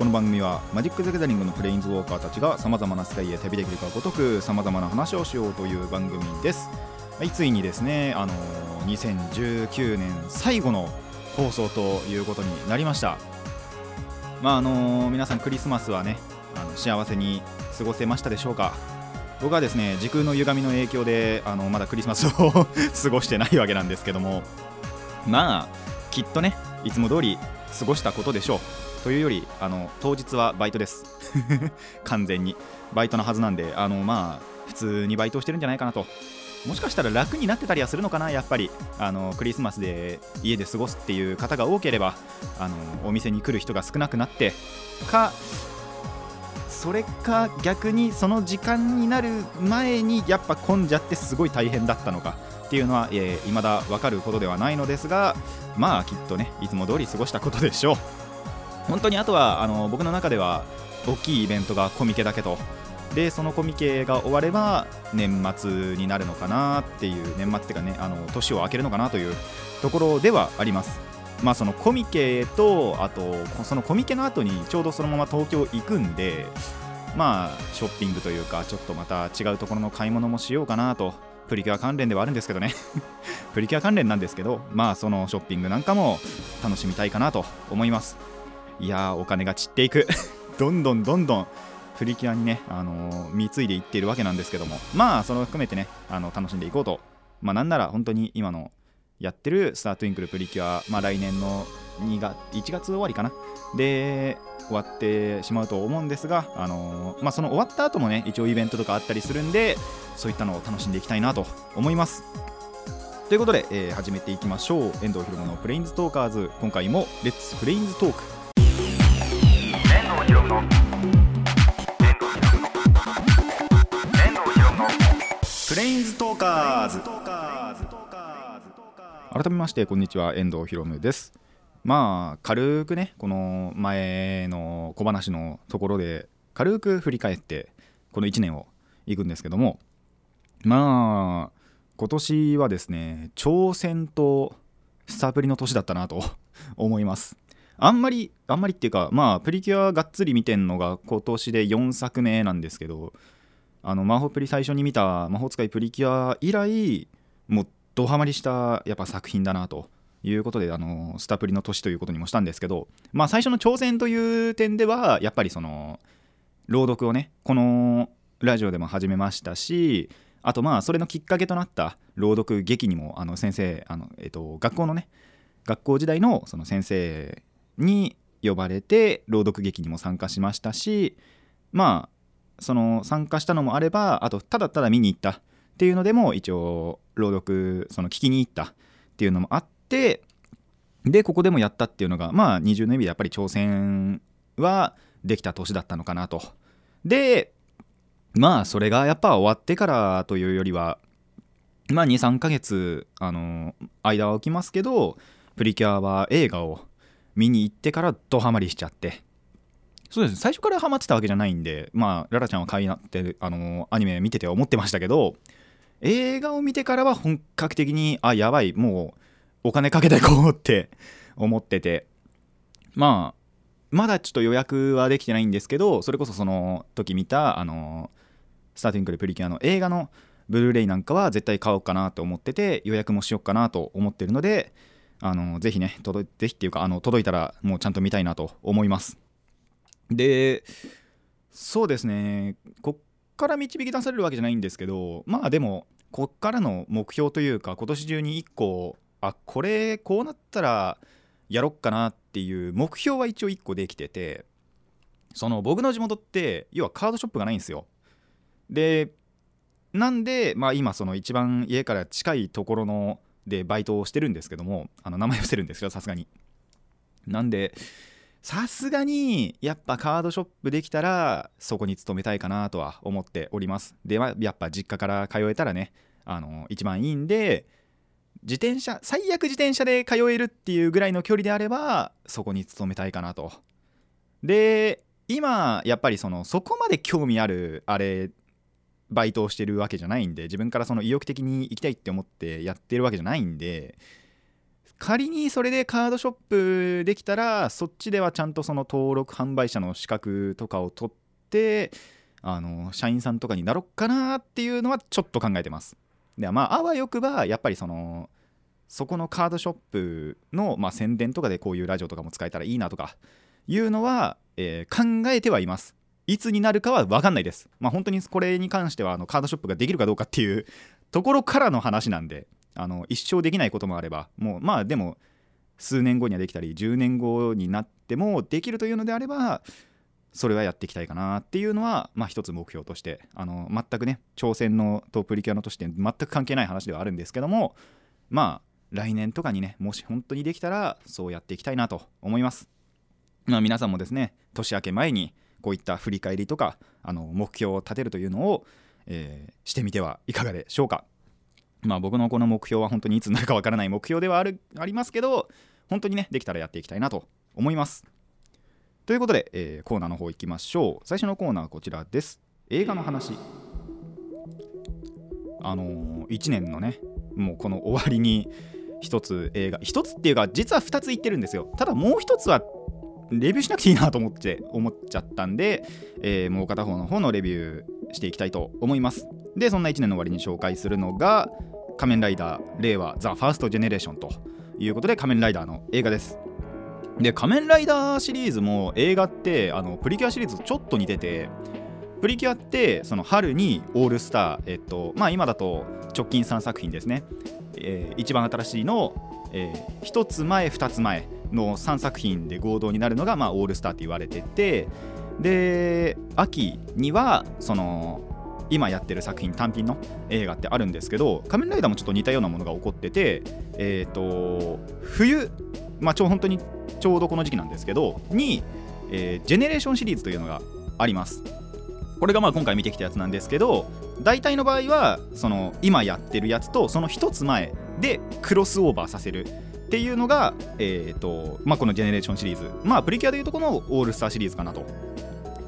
この番組はマジック・ザ・ギャザリングのプレインズウォーカーたちがさまざまな世界へ旅できるかごとくさまざまな話をしようという番組です。はいついにですねあのー2019年最後の放送ということになりました。まああのー皆さんクリスマスはねあの幸せに過ごせましたでしょうか。僕はですね時空の歪みの影響であのまだクリスマスを 過ごしてないわけなんですけども。まあきっとねいつも通り過ごしたことでしょう。というよりあの当日はバイトです。完全に。バイトのはずなんであのまあ普通にバイトをしてるんじゃないかなと。もしかしたら楽になってたりはするのかなやっぱり。あのクリスマスで家で過ごすっていう方が多ければあのお店に来る人が少なくなって。かそれか逆にその時間になる前にやっぱ混んじゃってすごい大変だったのか。っていうのは、えー、未だ分かることではないのですがまあきっとねいつも通り過ごしたことでしょう。本当にあとはあの僕の中では大きいイベントがコミケだけと。でそのコミケが終われば年末になるのかなっていう年末っていうかねあの年を明けるのかなというところではあります。まあそのコミケとあとそのコミケの後にちょうどそのまま東京行くんでまあショッピングというかちょっとまた違うところの買い物もしようかなと。プリキュア関連ではあるんですけどね。プリキュア関連なんですけどまあそのショッピングなんかも楽しみたいかなと思います。いやお金が散っていく。どんどんどんどんプリキュアにね、あのー貢いでいっているわけなんですけども。まあそれを含めてねあの楽しんでいこうと。まあなんなら本当に今のやってるスタートゥインクルプリキュア、まあ、来年の2月1月終わりかな。で終わってしまうと思うんですが、あのーまあ、その終わった後もね一応イベントとかあったりするんでそういったのを楽しんでいきたいなと思います。ということで、えー始めていきましょう。遠藤ひろのプレインズトーカーズ。今回もレッツプレインズトーク。ズトーカーズ改めましてこんにちは。遠藤ひろむです。まあ軽くねこの前の小話のところで軽く振り返ってこの1年をいくんですけどもまあ今年はですね挑戦とスタープリの年だったなと思います。あんまりあんまりっていうかまあプリキュアがっつり見てんのが今年で4作目なんですけどあの魔法プリ最初に見た魔法使いプリキュア以来もうドハマりしたやっぱ作品だなということであのスタプリの年ということにもしたんですけどまあ最初の挑戦という点ではやっぱりその朗読をねこのラジオでも始めましたしあとまあそれのきっかけとなった朗読劇にもあの先生あの、えっと、学校のね学校時代のその先生に呼ばれて朗読劇にも参加しましたしまあその参加したのもあればあとただただ見に行ったっていうのでも一応朗読その聞きに行ったっていうのもあってでここでもやったっていうのがまあ二重の意味でやっぱり挑戦はできた年だったのかなと。でまあそれがやっぱ終わってからというよりはまあ23ヶ月あの間は置きますけどプリキュアは映画を見に行ってからドハマりしちゃってそうですね。最初からハマってたわけじゃないんでまあララちゃんは買いなってあのアニメ見てて思ってましたけど映画を見てからは本格的にあやばいもうお金かけていこうって 思ってて。まあまだちょっと予約はできてないんですけどそれこそその時見たあのスターティングルプリキュアの映画のブルーレイなんかは絶対買おうかなと思ってて予約もしようかなと思ってるのであのぜひね届いぜひっていうかあの届いたらもうちゃんと見たいなと思います。でそうですね。こっから導き出されるわけじゃないんですけどまあでもこっからの目標というか今年中に1個あこれこうなったらやろっかなっていう目標は一応1個できててその僕の地元って要はカードショップがないんですよ。でなんでまあ今その一番家から近いところのでバイトをしてるんですけどもあの名前を伏せるんですけどさすがに。なんでさすがにやっぱカードショップできたらそこに勤めたいかなとは思っております。で、まあ、やっぱ実家から通えたらねあの一番いいんで自転車最悪自転車で通えるっていうぐらいの距離であればそこに勤めたいかなと。で今やっぱりそのそこまで興味あるあれバイトをしてるわけじゃないんで自分からその意欲的に行きたいって思ってやってるわけじゃないんで仮にそれでカードショップできたらそっちではちゃんとその登録販売者の資格とかを取ってあの社員さんとかになろっかなっていうのはちょっと考えてます。ではまああわよくばやっぱりそのそこのカードショップの、まあ、宣伝とかでこういうラジオとかも使えたらいいなとかいうのは、えー、考えてはいます。いつになるかは分かんないです。まあ本当にこれに関してはあのカードショップができるかどうかっていうところからの話なんで。あの一生できないこともあればもうまあでも数年後にはできたり10年後になってもできるというのであればそれはやっていきたいかなっていうのは、まあ、一つ目標としてあの全くね挑戦のとプリキュアのとして全く関係ない話ではあるんですけどもまあ来年とかにねもし本当にできたらそうやっていきたいなと思います、まあ、皆さんもですね年明け前にこういった振り返りとかあの目標を立てるというのを、えー、してみてはいかがでしょうか。まあ僕のこの目標は本当にいつになるかわからない目標ではある ありますけど本当にねできたらやっていきたいなと思います。ということで、えー、コーナーの方行きましょう。最初のコーナーはこちらです。映画の話。あのー、1年のねもうこの終わりに1つ映画1つっていうか実は2つ言ってるんですよ。ただもう1つはレビューしなくていいなと思って思っちゃったんで、えー、もう片方の方のレビューしていきたいと思います。でそんな1年の終わりに紹介するのが仮面ライダー令和ザ・ファースト・ジェネレーションということで仮面ライダーの映画です。で仮面ライダーシリーズも映画ってあのプリキュアシリーズとちょっと似ててプリキュアってその春にオールスターえっとまあ今だと直近3作品ですね、えー、一番新しいの、えー、1つ前2つ前の3作品で合同になるのが、まあ、オールスターって言われててで秋にはその今やってる作品単品の映画ってあるんですけど仮面ライダーもちょっと似たようなものが起こっててえっ、と冬まあちょ本当にちょうどこの時期なんですけどに、え、ジェネレーションシリーズというのがあります。これがまあ今回見てきたやつなんですけど大体の場合はその今やってるやつとその一つ前でクロスオーバーさせるっていうのが、えーとまあ、このジェネレーションシリーズ。まあプリキュアでいうとこのオールスターシリーズかなと。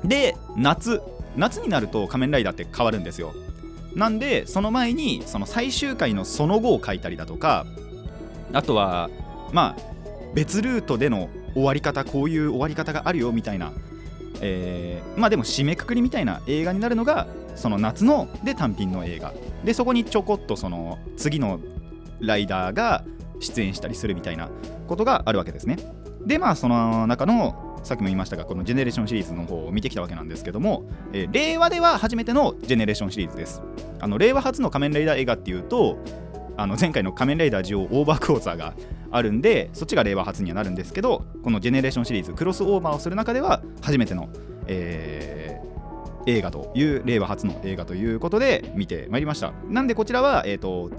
で夏。夏になると仮面ライダーって変わるんですよ。なんでその前にその最終回のその後を書いたりだとかあとはまあ別ルートでの終わり方こういう終わり方があるよみたいな、えー、まあでも締めくくりみたいな映画になるのがその夏ので単品の映画。でそこにちょこっとその次のライダーが出演したりするみたいなことがあるわけですね。でまあその中のさっきも言いましたがこのジェネレーションシリーズの方を見てきたわけなんですけども、えー、令和では初めてのジェネレーションシリーズです。あの令和初の仮面ライダー映画っていうとあの前回の仮面ライダージオオーバークォーツァーがあるんでそっちが令和初にはなるんですけどこのジェネレーションシリーズクロスオーバーをする中では初めての、えー、映画という令和初の映画ということで見てまいりました。なんでこちらは、えー、と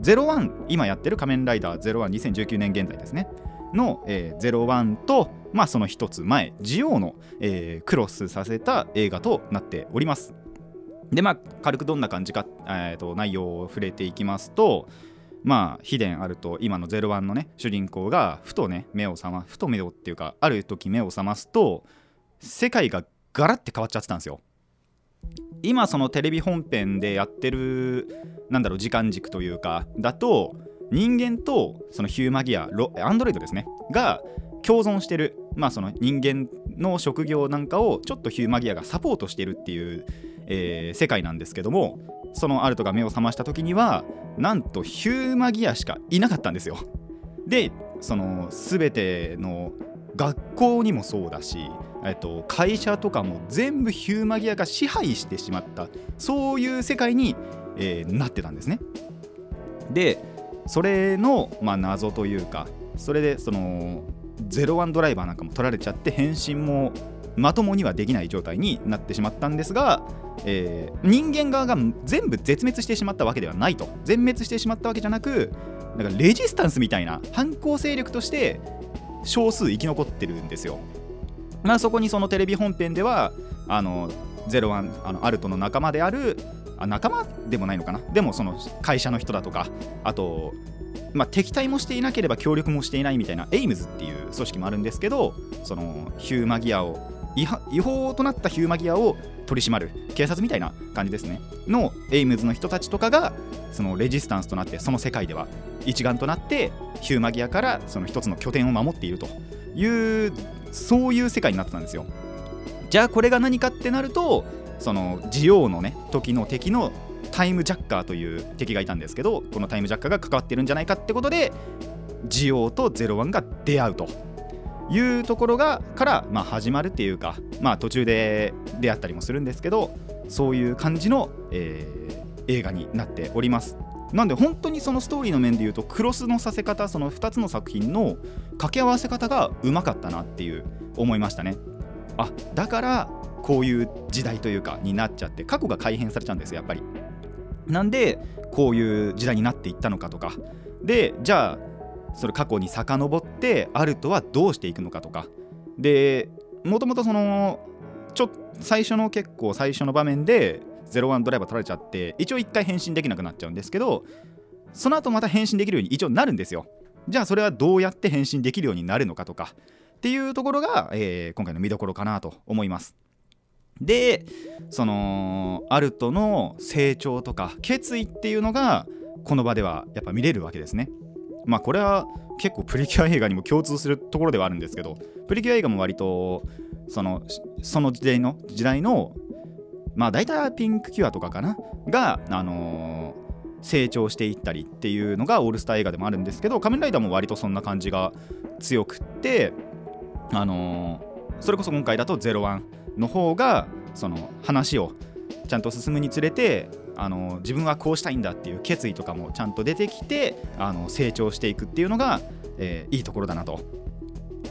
01今やってる仮面ライダー012019年現在ですね。の、えー、01と、まあ、その一つ前ジオウの、えー、クロスさせた映画となっております。でまあ軽くどんな感じか、えーと、内容を触れていきますとまあ秘伝あると今の01のね主人公がふとね目を覚まふと目をっていうかある時目を覚ますと世界がガラッて変わっちゃってたんですよ。今そのテレビ本編でやってるなんだろう時間軸というかだと人間とそのヒューマギアアンドロイドですね。が共存してる。まあその人間の職業なんかをちょっとヒューマギアがサポートしてるっていう、えー、世界なんですけどもそのアルトが目を覚ました時にはなんとヒューマギアしかいなかったんですよ。でその全ての学校にもそうだし、えっと、会社とかも全部ヒューマギアが支配してしまったそういう世界に、えー、なってたんですね。でそれの、まあ、謎というかそれでその01ドライバーなんかも取られちゃって変身もまともにはできない状態になってしまったんですが、えー、人間側が全部絶滅してしまったわけではないと。全滅してしまったわけじゃなくだかレジスタンスみたいな反抗勢力として少数生き残ってるんですよ。まあ、そこにそのテレビ本編ではあの01あのアルトの仲間であるあ仲間でもないのかな？でもその会社の人だとかあと、まあ、敵対もしていなければ協力もしていないみたいなエイムズっていう組織もあるんですけどそのヒューマギアを違法となったヒューマギアを取り締まる警察みたいな感じですね。のエイムズの人たちとかがそのレジスタンスとなってその世界では一丸となってヒューマギアからその一つの拠点を守っているというそういう世界になってたんですよ。じゃあこれが何かってなるとそのジオウのね時の敵のタイムジャッカーという敵がいたんですけどこのタイムジャッカーが関わってるんじゃないかってことでジオウとゼロワンが出会うというところがから、まあ、始まるっていうか、まあ、途中で出会ったりもするんですけどそういう感じの、えー映画になっております。なんで本当にそのストーリーの面で言うとクロスのさせ方その2つの作品の掛け合わせ方がうまかったなっていう思いましたね。あだからこういう時代というかになっちゃって過去が改変されちゃうんですやっぱり。なんでこういう時代になっていったのかとか。でじゃあそれ過去に遡ってアルトはどうしていくのかとか。でもともとそのちょ最初の結構最初の場面で01ドライバー取られちゃって一応一回変身できなくなっちゃうんですけどその後また変身できるように一応なるんですよ。じゃあそれはどうやって変身できるようになるのかとか。っていうところが、えー今回の見どころかなと思います。でそのアルトの成長とか決意っていうのがこの場ではやっぱ見れるわけですね。まあこれは結構プリキュア映画にも共通するところではあるんですけどプリキュア映画も割とそのその時代の時代のまあ大体ピンクキュアとかかな？があのー成長していったりっていうのがオールスター映画でもあるんですけど仮面ライダーも割とそんな感じが強くってあのそれこそ今回だと01の方がその話をちゃんと進むにつれてあの自分はこうしたいんだっていう決意とかもちゃんと出てきてあの成長していくっていうのが、えーいいところだなと。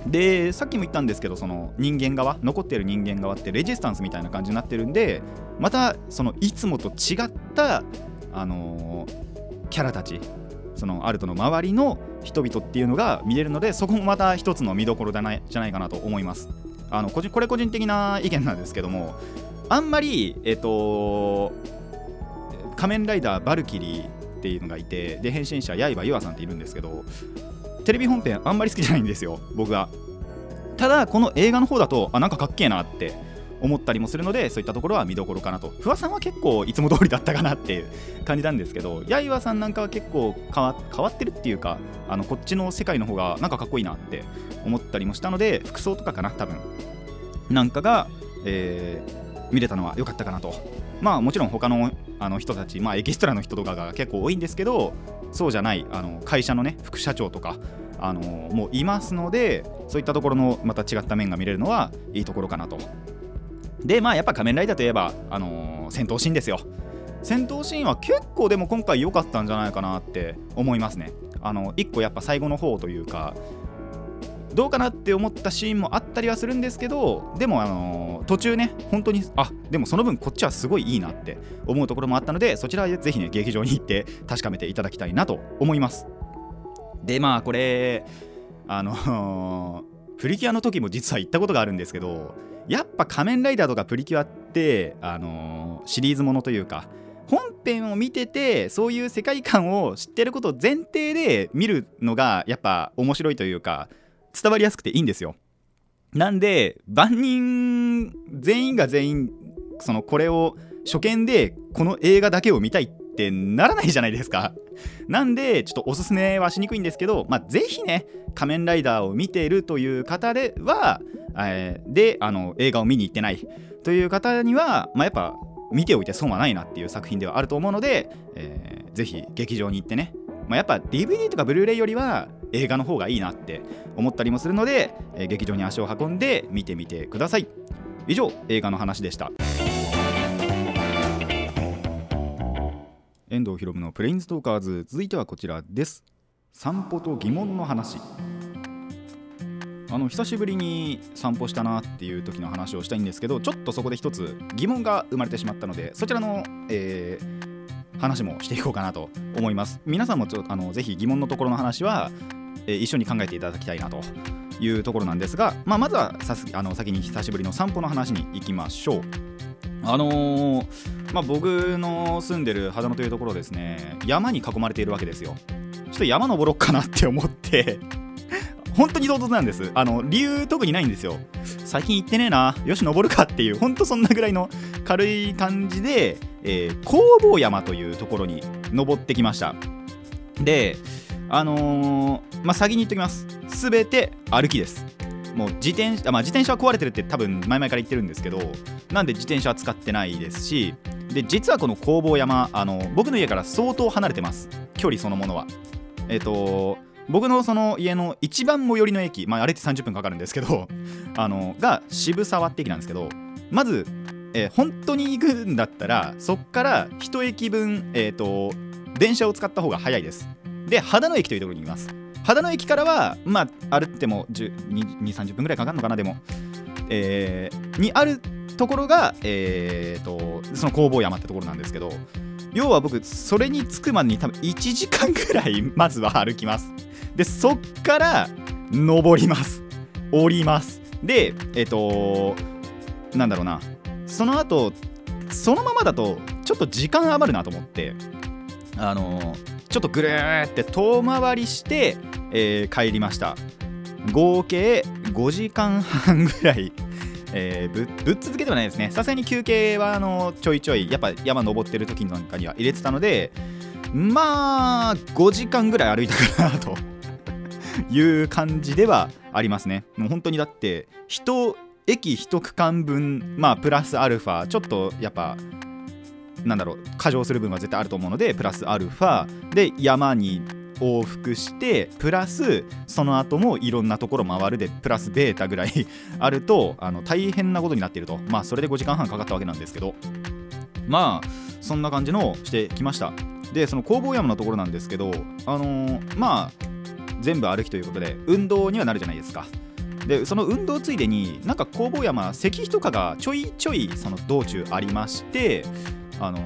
でさっきも言ったんですけどその人間側残ってる人間側ってレジスタンスみたいな感じになってるんでまたそのいつもと違った、あのーキャラたちそのアルトの周りの人々っていうのが見れるのでそこもまた一つの見どころじゃないじゃないかなと思います。あの個人これ個人的な意見なんですけどもあんまりえっ、と仮面ライダーバルキリーっていうのがいてで変身者刃ゆあさんっているんですけどテレビ本編あんまり好きじゃないんですよ僕はただこの映画の方だとあなんかかっけえなって思ったりもするのでそういったところは見どころかなと。不破さんは結構いつも通りだったかなっていう感じなんですけど刃さんなんかは結構変わってるっていうかあのこっちの世界の方がなんかかっこいいなって思ったりもしたので服装とかかな多分。なんかが、えー見れたのは良かったかなと。まあもちろん他のあの人たち、まあ、エキストラの人とかが結構多いんですけどそうじゃないあの会社のね副社長とかあのもういますのでそういったところのまた違った面が見れるのはいいところかなと。でまあやっぱ仮面ライダーといえば、あのー戦闘シーンですよ。戦闘シーンは結構でも今回良かったんじゃないかなって思いますね。あの1個やっぱ最後の方というかどうかなって思ったシーンもあったりはするんですけどでもあのー途中ね本当にあでもその分こっちはすごいいいなって思うところもあったのでそちらはぜひね劇場に行って確かめていただきたいなと思います。でまあこれあのープリキュアの時も実は行ったことがあるんですけどやっぱ仮面ライダーとかプリキュアってあのーシリーズものというか本編を見ててそういう世界観を知ってることを前提で見るのがやっぱ面白いというか伝わりやすくていいんですよ。なんで万人全員が全員そのこれを初見でこの映画だけを見たいっってならないじゃないですか。なんでちょっとおすすめはしにくいんですけど、まあ、ぜひね仮面ライダーを見ているという方では、えーであの映画を見に行ってない。という方には、まあ、やっぱ見ておいて損はないなっていう作品ではあると思うので、えーぜひ劇場に行ってね、まあ、やっぱ DVD とかブルーレイよりは映画の方がいいなって思ったりもするので、えー劇場に足を運んで見てみてください。以上映画の話でした。遠藤博文のプレインストーカーズ。続いてはこちらです。散歩と疑問の話。あの久しぶりに散歩したなっていう時の話をしたいんですけどちょっとそこで一つ疑問が生まれてしまったのでそちらの、えー話もしていこうかなと思います。皆さんもちょあのぜひ疑問のところの話は、えー一緒に考えていただきたいなというところなんですが、まあ、まずはさすあの先に久しぶりの散歩の話に行きましょう。あのーまあ、僕の住んでる秦野というところですね山に囲まれているわけですよ。ちょっと山登ろうかなって思って 本当に唐突なんです。あの理由特にないんですよ。最近行ってねえなよし登るかっていう本当そんなぐらいの軽い感じで、えー、工房山というところに登ってきました。であのー、まあ先に言っときます。すべて歩きです。もう自転車、まあ、自転車は壊れてるって多分前々から言ってるんですけどなんで自転車は使ってないですしで実はこの工房山あの僕の家から相当離れてます。距離そのものは。えっ、ー、と僕のその家の一番最寄りの駅、まあ、あれって30分かかるんですけど あのが渋沢って駅なんですけどまず、えー、本当に行くんだったらそっから1駅分、えーと、電車を使った方が早いです。で秦野駅というところにいます。秦野駅からはまあ歩っても230分ぐらいかかるのかなでも、えー、にあるところが、えーとその工房山ってところなんですけど要は僕それに着くまでに多分1時間ぐらい まずは歩きます。でそっから登ります。降ります。でえっ、ー、となんだろうな。その後そのままだとちょっと時間余るなと思ってあのちょっとぐるーって遠回りして、えー、帰りました。合計5時間半ぐらいえー、ぶぶっ続けではないですね。さすがに休憩はあのちょいちょいやっぱ山登ってる時なんかには入れてたのでまあ5時間ぐらい歩いたかなと。いう感じではありますね。もう本当にだって人駅1区間分まあプラスアルファちょっとやっぱなんだろう過剰する分は絶対あると思うのでプラスアルファ。で山に往復してプラスその後もいろんなところ回るでプラスベータぐらい あるとあの大変なことになっていると。まあそれで5時間半かかったわけなんですけど。まあそんな感じのしてきました。でその工房山のところなんですけどあのー、まあ全部歩きということで運動にはなるじゃないですか。でその運動ついでになんか工房山石碑とかがちょいちょいその道中ありましてあの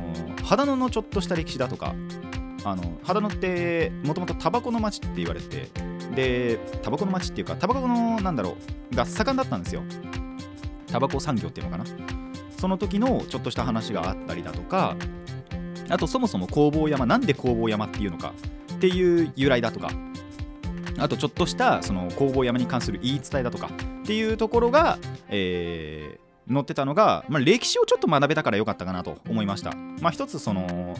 秦野のちょっとした歴史だとかあの秦野ってもともとタバコの町って言われてでタバコの町っていうかタバコのなんだろうが盛んだったんですよ。タバコ産業っていうのかな。その時のちょっとした話があったりだとかあとそもそも工房山なんで工房山っていうのかっていう由来だとかあとちょっとしたその工房山に関する言い伝えだとかっていうところが、えー、載ってたのが、まあ、歴史をちょっと学べたからよかったかなと思いました。まあ、一つその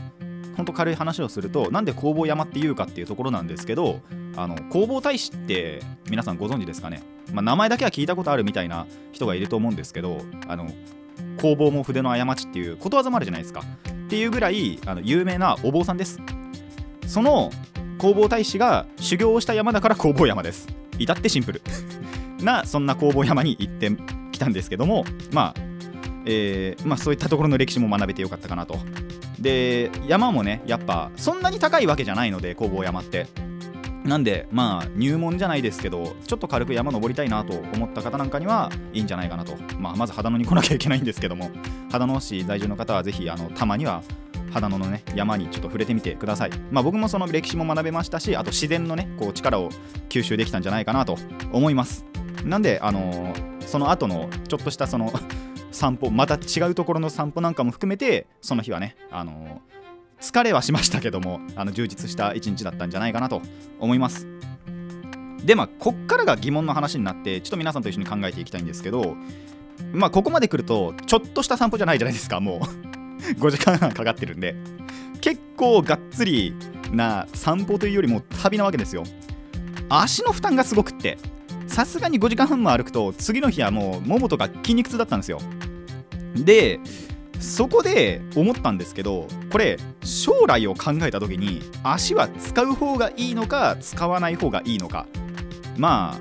本当軽い話をするとなんで工房山っていうかっていうところなんですけどあの工房大使って皆さんご存知ですかね、まあ、名前だけは聞いたことあるみたいな人がいると思うんですけどあの工房も筆の過ちっていうことわざもあるじゃないですか。っていうぐらいあの有名なお坊さんです。その工房大使が修行をした山だから工房山です。至ってシンプル。なそんな工房山に行ってきたんですけどもまあえー、まあ、そういったところの歴史も学べてよかったかなとで山もねやっぱそんなに高いわけじゃないので工房山ってなんでまあ入門じゃないですけどちょっと軽く山登りたいなと思った方なんかにはいいんじゃないかなと、まあ、まず秦野に来なきゃいけないんですけども秦野市在住の方はぜひあのたまには秦野のね山にちょっと触れてみてください。まあ僕もその歴史も学べましたし、あと自然のねこう力を吸収できたんじゃないかなと思います。なんであの、その後のちょっとしたその散歩また違うところの散歩なんかも含めてその日はねあの、疲れはしましたけどもあの充実した一日だったんじゃないかなと思います。でまあこっからが疑問の話になってちょっと皆さんと一緒に考えていきたいんですけどまあここまで来るとちょっとした散歩じゃないじゃないですかもう。5時間半かかってるんで。結構がっつりな散歩というよりも旅なわけですよ。足の負担がすごくって。さすがに5時間半も歩くと次の日はもうももとか筋肉痛だったんですよ。でそこで思ったんですけどこれ将来を考えた時に足は使う方がいいのか使わない方がいいのか。まあ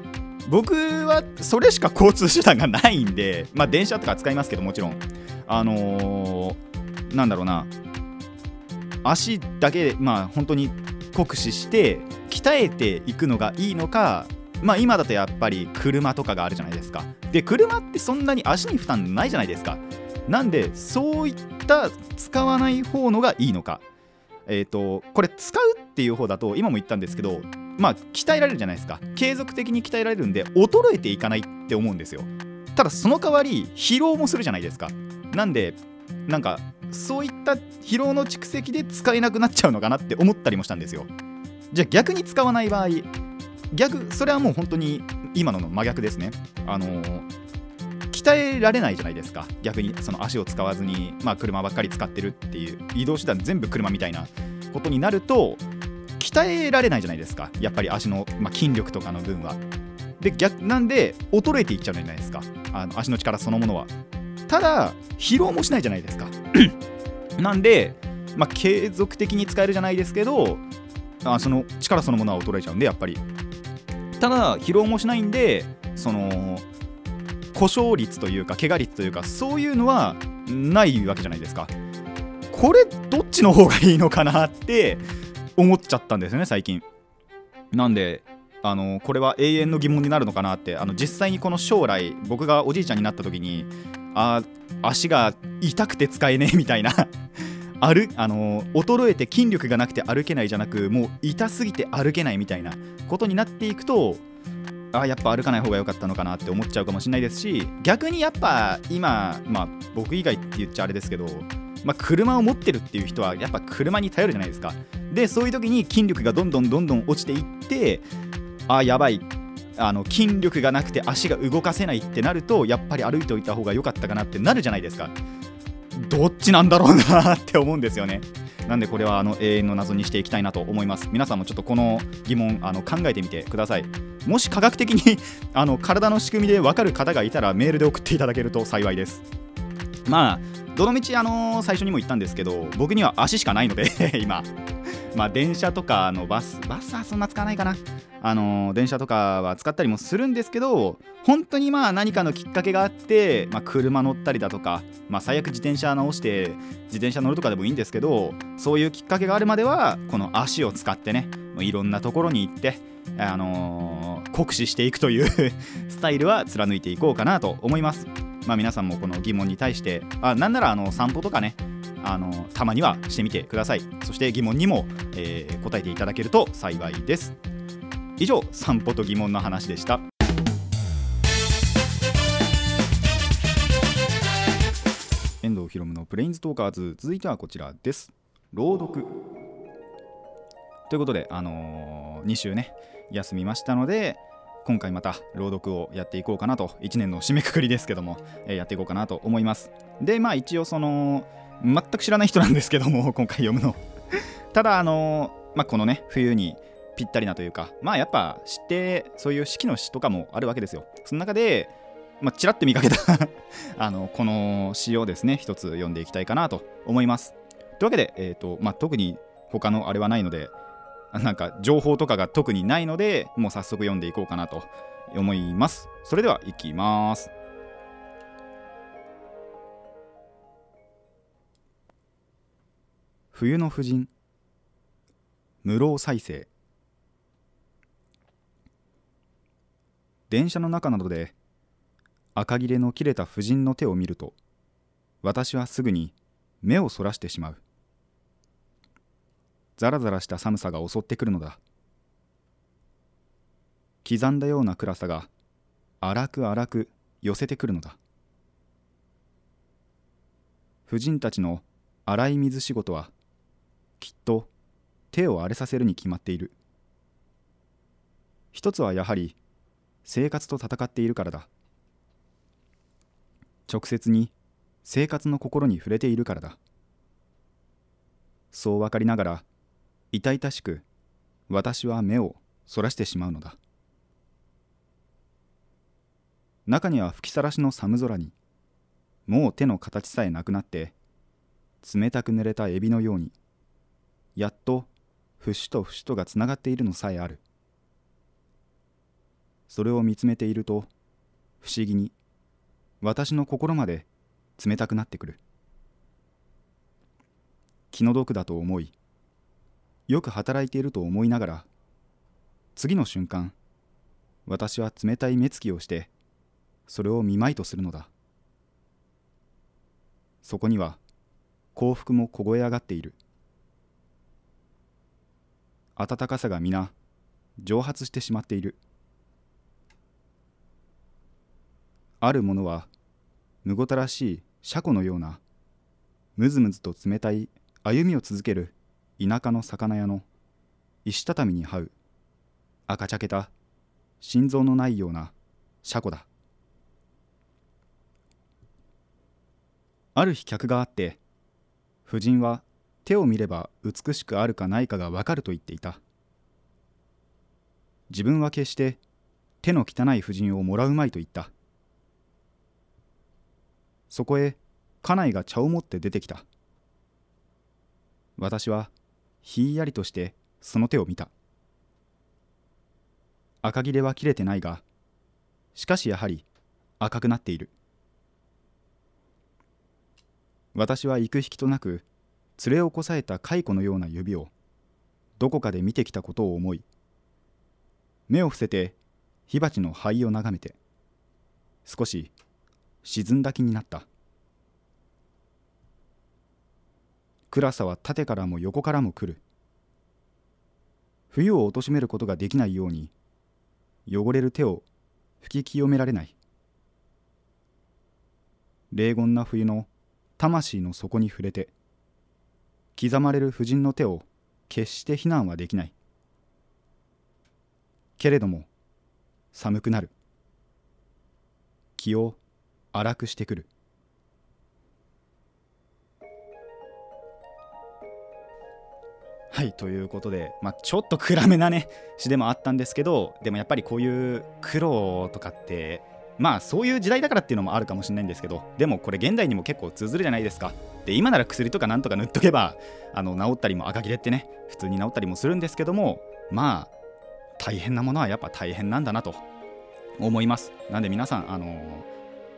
僕はそれしか交通手段がないんでまあ電車とか使いますけどもちろん。あのーなんだろうな。足だけまあ本当に酷使して鍛えていくのがいいのかまあ今だとやっぱり車とかがあるじゃないですか。で車ってそんなに足に負担ないじゃないですか。なんでそういった使わない方のがいいのか。えっ、ー、とこれ使うっていう方だと今も言ったんですけどまあ鍛えられるじゃないですか。継続的に鍛えられるんで衰えていかないって思うんですよ。ただその代わり疲労もするじゃないですか。なんでなんかそういった疲労の蓄積で使えなくなっちゃうのかなって思ったりもしたんですよ。じゃあ逆に使わない場合逆それはもう本当に今のの真逆ですね。あの鍛えられないじゃないですか。逆にその足を使わずに、まあ、車ばっかり使ってるっていう移動手段全部車みたいなことになると鍛えられないじゃないですか。やっぱり足の、まあ、筋力とかの分は。で逆なんで衰えていっちゃうじゃないですか。あの足の力そのものは。ただ疲労もしないじゃないですか。なんで、まあ、継続的に使えるじゃないですけどあその力そのものは衰えちゃうんでやっぱり。ただ疲労もしないんでその故障率というか怪我率というかそういうのはないわけじゃないですか。これどっちの方がいいのかなって思っちゃったんですよね最近。なんであのこれは永遠の疑問になるのかなってあの実際にこの将来僕がおじいちゃんになった時にあ足が痛くて使えねえみたいな歩あの衰えて筋力がなくて歩けないじゃなくもう痛すぎて歩けないみたいなことになっていくとあやっぱ歩かない方が良かったのかなって思っちゃうかもしれないですし逆にやっぱ今、まあ、僕以外って言っちゃあれですけど、まあ、車を持ってるっていう人はやっぱ車に頼るじゃないですか。でそういう時に筋力がどんどんどんどん落ちていってあやばい。あの筋力がなくて足が動かせないってなるとやっぱり歩いておいた方が良かったかなってなるじゃないですか。どっちなんだろうなって思うんですよね。なんでこれはあの永遠の謎にしていきたいなと思います。皆さんもちょっとこの疑問あの考えてみてください。もし科学的にあの体の仕組みでわかる方がいたらメールで送っていただけると幸いです。まあどのみち、あのー最初にも言ったんですけど僕には足しかないので 今。まあ電車とかのバスバスはそんな使わないかな。あのー電車とかは使ったりもするんですけど本当にまあ何かのきっかけがあって、まあ、車乗ったりだとか、まあ、最悪自転車直して自転車乗るとかでもいいんですけどそういうきっかけがあるまではこの足を使ってねいろんなところに行ってあのー酷使していくという スタイルは貫いていこうかなと思います。まあ皆さんもこの疑問に対してあなんならあの散歩とかねあのたまにはしてみてください。そして疑問にも、えー答えていただけると幸いです。以上散歩と疑問の話でした。遠藤ひろむのプレインズトーカーズ。続いてはこちらです。朗読。ということであの2週ね休みましたので今回また朗読をやっていこうかなと1年の締めくくりですけども、えーやっていこうかなと思います。でまあ一応その全く知らない人なんですけども今回読むの。ただあのまあこのね冬にぴったりなというかまあやっぱ知ってそういう四季の詩とかもあるわけですよ。その中でまあちらっと見かけた あのこの詩をですね一つ読んでいきたいかなと思います。というわけで、えーとまあ、特に他のあれはないのでなんか情報とかが特にないのでもう早速読んでいこうかなと思います。それではいきます。冬の婦人無老再生。電車の中などで赤切れの切れた婦人の手を見ると私はすぐに目をそらしてしまう。ザラザラした寒さが襲ってくるのだ。刻んだような暗さが荒く荒く寄せてくるのだ。婦人たちの洗い水仕事はきっと手を荒れさせるに決まっている。一つはやはり生活と戦っているからだ。直接に生活の心に触れているからだ。そう分かりながら痛々しく私は目をそらしてしまうのだ。中には吹きさらしの寒空にもう手の形さえなくなって冷たく濡れたエビのようにやっと節と節とがつながっているのさえある。それを見つめていると不思議に私の心まで冷たくなってくる。気の毒だと思いよく働いていると思いながら次の瞬間私は冷たい目つきをしてそれを見舞いとするのだ。そこには幸福も凍え上がっている。暖かさが皆蒸発してしまっている。あるものはむごたらしい車庫のようなむずむずと冷たい歩みを続ける田舎の魚屋の石畳に這う。赤茶けた。心臓のないような。車庫だ。ある日客があって夫人は手を見れば美しくあるかないかがわかると言っていた。自分は決して手の汚い夫人をもらうまいと言った。そこへ家内が茶を持って出てきた。私はひんやりとしてその手を見た。赤切れは切れてないがしかしやはり赤くなっている。私は行く引きとなく連れをこさえた蚕のような指をどこかで見てきたことを思い目を伏せて火鉢の灰を眺めて少し沈んだ気になった。暗さは縦からも横からも来る。冬を貶めることができないように汚れる手を拭き清められない。冷厳な冬の魂の底に触れて刻まれる婦人の手を決して非難はできない。けれども寒くなる。気を荒くしてくる。はいということで、まあ、ちょっと暗めなね詩でもあったんですけどでもやっぱりこういう苦労とかってまあそういう時代だからっていうのもあるかもしれないんですけどでもこれ現代にも結構通ずるじゃないですか。で今なら薬とかなんとか塗っとけばあの治ったりも赤切れってね普通に治ったりもするんですけどもまあ大変なものはやっぱ大変なんだなと思います。なんで皆さんあのー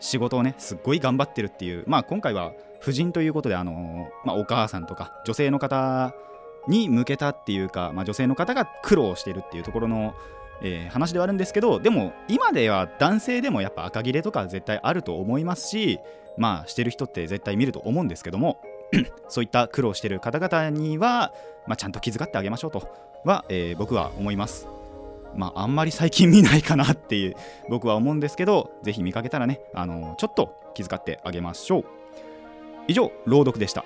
仕事をねすっごい頑張ってるっていうまあ今回は婦人ということであのーまあ、お母さんとか女性の方に向けたっていうか、まあ、女性の方が苦労してるっていうところの、えー話ではあるんですけどでも今では男性でもやっぱ赤切れとか絶対あると思いますしまあしてる人って絶対見ると思うんですけども そういった苦労してる方々には、まあ、ちゃんと気遣ってあげましょうとは、えー僕は思います。まあ、あんまり最近見ないかなっていう僕は思うんですけどぜひ見かけたらね、あのちょっと気遣ってあげましょう以上朗読でした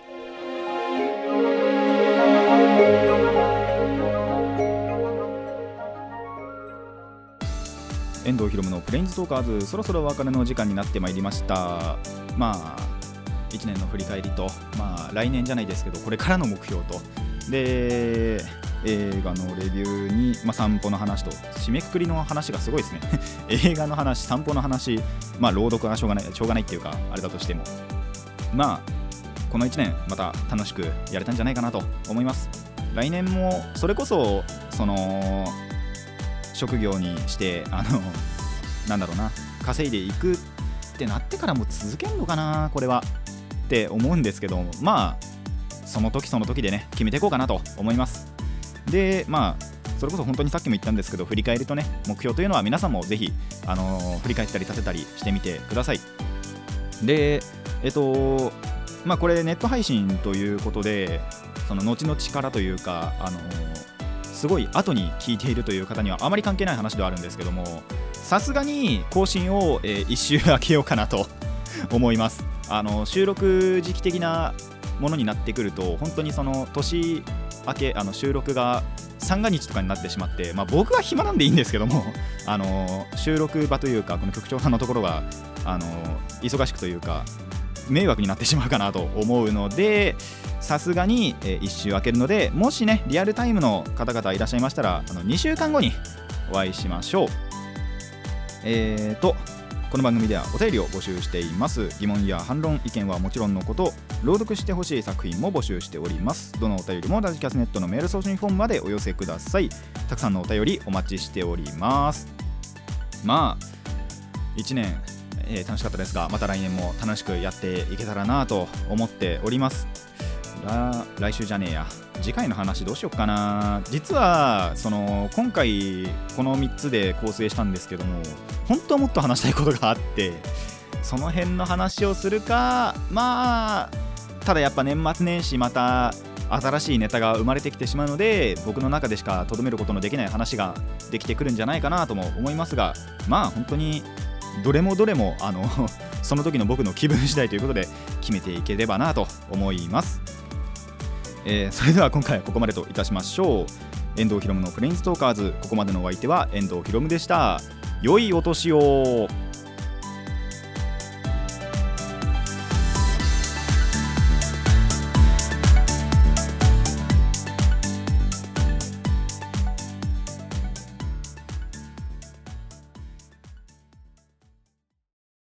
遠藤ひろむのプレインズトーカーズそろそろお別れの時間になってまいりました。まあ1年の振り返りとまあ来年じゃないですけどこれからの目標と。で映画のレビューに、まあ、散歩の話と締めくくりの話がすごいですね。映画の話散歩の話まあ朗読がしょうがないしょうがないっていうかあれだとしても。まあこの1年また楽しくやれたんじゃないかなと思います。来年もそれこそその職業にしてあの なんだろうな稼いでいくってなってからも続けんのかなこれは。って思うんですけどまあその時その時でね決めていこうかなと思います。でまあそれこそ本当にさっきも言ったんですけど振り返りとね目標というのは皆さんもぜひ、あのー振り返ったり立てたりしてみてください。でえっとまあこれネット配信ということでその後々からというかあのーすごい後に聞いているという方にはあまり関係ない話ではあるんですけどもさすがに更新を、え1週空けようかなと 思います。あの収録時期的なものになってくると本当にその年明けあの収録が三が日とかになってしまって、まあ、僕は暇なんでいいんですけども あの収録場というかこの局長さんのところがあの忙しくというか迷惑になってしまうかなと思うのでさすがに、え1週空けるのでもしねリアルタイムの方々いらっしゃいましたらあの2週間後にお会いしましょう。えーとこの番組ではお便りを募集しています。疑問や反論意見はもちろんのこと朗読してほしい作品も募集しております。どのお便りもラジキャスネットのメール送信フォームまでお寄せください。たくさんのお便りお待ちしております。まあ1年、えー楽しかったですがまた来年も楽しくやっていけたらなと思っております。来週じゃねえや。次回の話どうしようかな。実はその今回この3つで構成したんですけども本当はもっと話したいことがあってその辺の話をするかまあただやっぱ年末年始また新しいネタが生まれてきてしまうので僕の中でしかとどめることのできない話ができてくるんじゃないかなとも思いますがまあ本当にどれもどれもあの その時の僕の気分次第ということで決めていければなと思います、えーそれでは今回はここまでといたしましょう。遠藤ひろむのプレインストーカーズ。ここまでのお相手は遠藤ひろむでした。良いお年を。